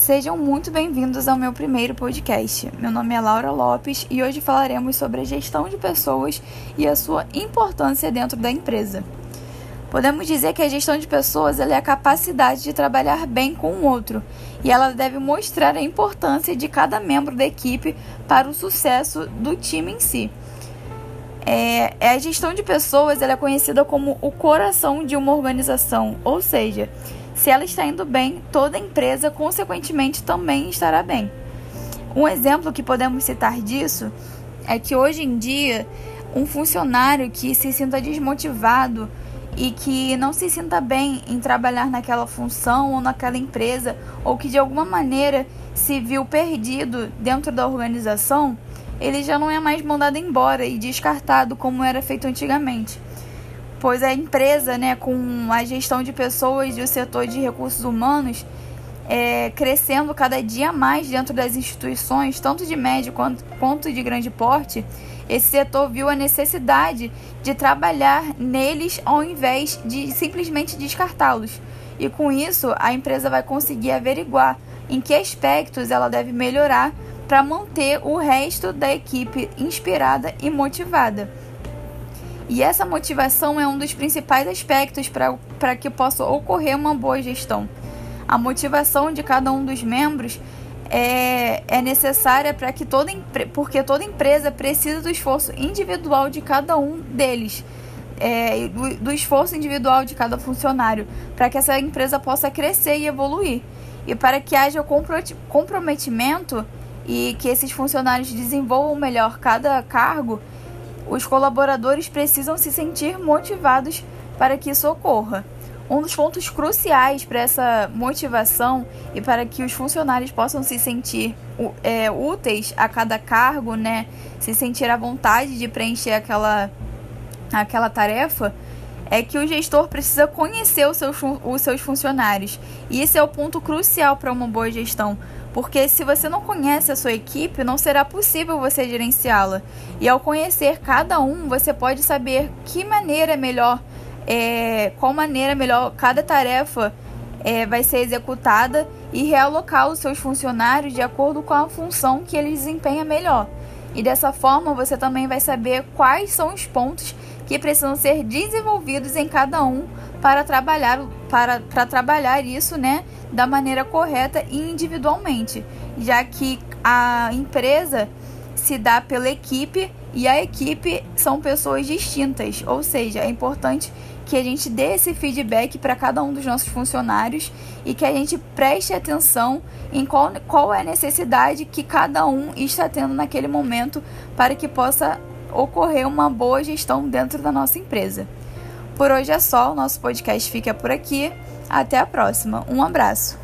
Sejam muito bem-vindos ao meu primeiro podcast. Meu nome é Laura Lopes e hoje falaremos sobre a gestão de pessoas e a sua importância dentro da empresa. Podemos dizer que a gestão de pessoas é a capacidade de trabalhar bem com o outro e ela deve mostrar a importância de cada membro da equipe para o sucesso do time em si. É, é a gestão de pessoas é conhecida como o coração de uma organização, ou seja, se ela está indo bem, toda empresa, consequentemente, também estará bem. Um exemplo que podemos citar disso é que hoje em dia, um funcionário que se sinta desmotivado e que não se sinta bem em trabalhar naquela função ou naquela empresa, ou que de alguma maneira se viu perdido dentro da organização, ele já não é mais mandado embora e descartado como era feito antigamente pois a empresa, né, com a gestão de pessoas e o setor de recursos humanos é, crescendo cada dia mais dentro das instituições, tanto de médio quanto, quanto de grande porte, esse setor viu a necessidade de trabalhar neles ao invés de simplesmente descartá-los. E com isso, a empresa vai conseguir averiguar em que aspectos ela deve melhorar para manter o resto da equipe inspirada e motivada. E essa motivação é um dos principais aspectos para que possa ocorrer uma boa gestão. A motivação de cada um dos membros é, é necessária para que toda porque toda empresa precisa do esforço individual de cada um deles. É, do, do esforço individual de cada funcionário, para que essa empresa possa crescer e evoluir. E para que haja comprometimento e que esses funcionários desenvolvam melhor cada cargo, os colaboradores precisam se sentir motivados para que isso ocorra. Um dos pontos cruciais para essa motivação e para que os funcionários possam se sentir é, úteis a cada cargo, né, se sentir à vontade de preencher aquela, aquela tarefa, é que o gestor precisa conhecer os seus, os seus funcionários. E esse é o ponto crucial para uma boa gestão, porque se você não conhece a sua equipe, não será possível você gerenciá-la. E ao conhecer cada um, você pode saber que maneira melhor, é, qual maneira melhor cada tarefa é, vai ser executada e realocar os seus funcionários de acordo com a função que eles desempenham melhor. E dessa forma você também vai saber quais são os pontos que precisam ser desenvolvidos em cada um para trabalhar, para, para trabalhar isso né, da maneira correta e individualmente, já que a empresa se dá pela equipe e a equipe são pessoas distintas, ou seja, é importante que a gente dê esse feedback para cada um dos nossos funcionários e que a gente preste atenção em qual, qual é a necessidade que cada um está tendo naquele momento para que possa ocorrer uma boa gestão dentro da nossa empresa. Por hoje é só, o nosso podcast fica por aqui. Até a próxima. Um abraço.